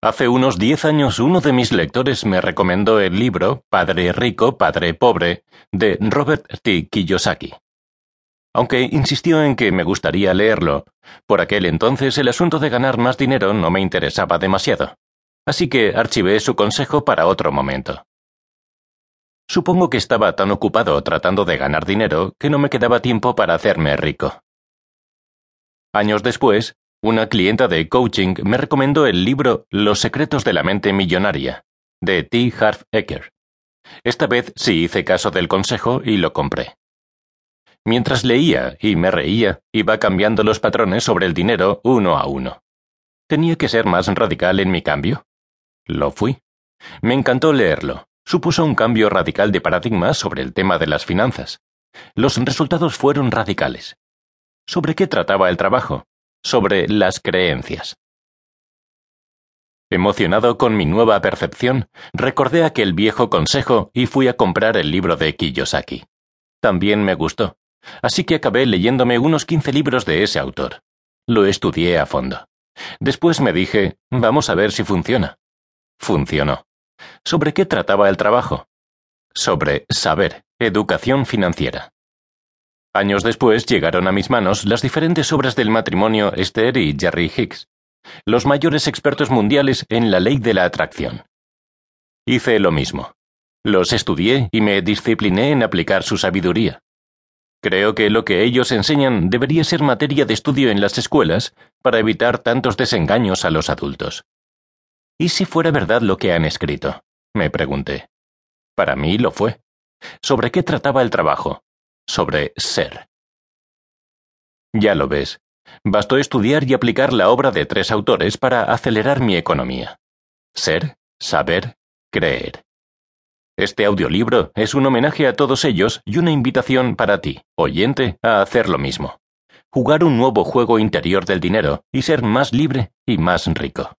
Hace unos diez años uno de mis lectores me recomendó el libro Padre Rico, Padre Pobre de Robert T. Kiyosaki. Aunque insistió en que me gustaría leerlo, por aquel entonces el asunto de ganar más dinero no me interesaba demasiado, así que archivé su consejo para otro momento. Supongo que estaba tan ocupado tratando de ganar dinero que no me quedaba tiempo para hacerme rico. Años después, una clienta de coaching me recomendó el libro Los secretos de la mente millonaria, de T. Harv Eker. Esta vez sí hice caso del consejo y lo compré. Mientras leía y me reía, iba cambiando los patrones sobre el dinero uno a uno. ¿Tenía que ser más radical en mi cambio? Lo fui. Me encantó leerlo. Supuso un cambio radical de paradigma sobre el tema de las finanzas. Los resultados fueron radicales. ¿Sobre qué trataba el trabajo? Sobre las creencias. Emocionado con mi nueva percepción, recordé aquel viejo consejo y fui a comprar el libro de Kiyosaki. También me gustó, así que acabé leyéndome unos quince libros de ese autor. Lo estudié a fondo. Después me dije, vamos a ver si funciona. Funcionó. ¿Sobre qué trataba el trabajo? Sobre saber, educación financiera. Años después llegaron a mis manos las diferentes obras del matrimonio Esther y Jerry Hicks, los mayores expertos mundiales en la ley de la atracción. Hice lo mismo. Los estudié y me discipliné en aplicar su sabiduría. Creo que lo que ellos enseñan debería ser materia de estudio en las escuelas para evitar tantos desengaños a los adultos. ¿Y si fuera verdad lo que han escrito? me pregunté. Para mí lo fue. ¿Sobre qué trataba el trabajo? Sobre ser. Ya lo ves, bastó estudiar y aplicar la obra de tres autores para acelerar mi economía. Ser, saber, creer. Este audiolibro es un homenaje a todos ellos y una invitación para ti, oyente, a hacer lo mismo. Jugar un nuevo juego interior del dinero y ser más libre y más rico.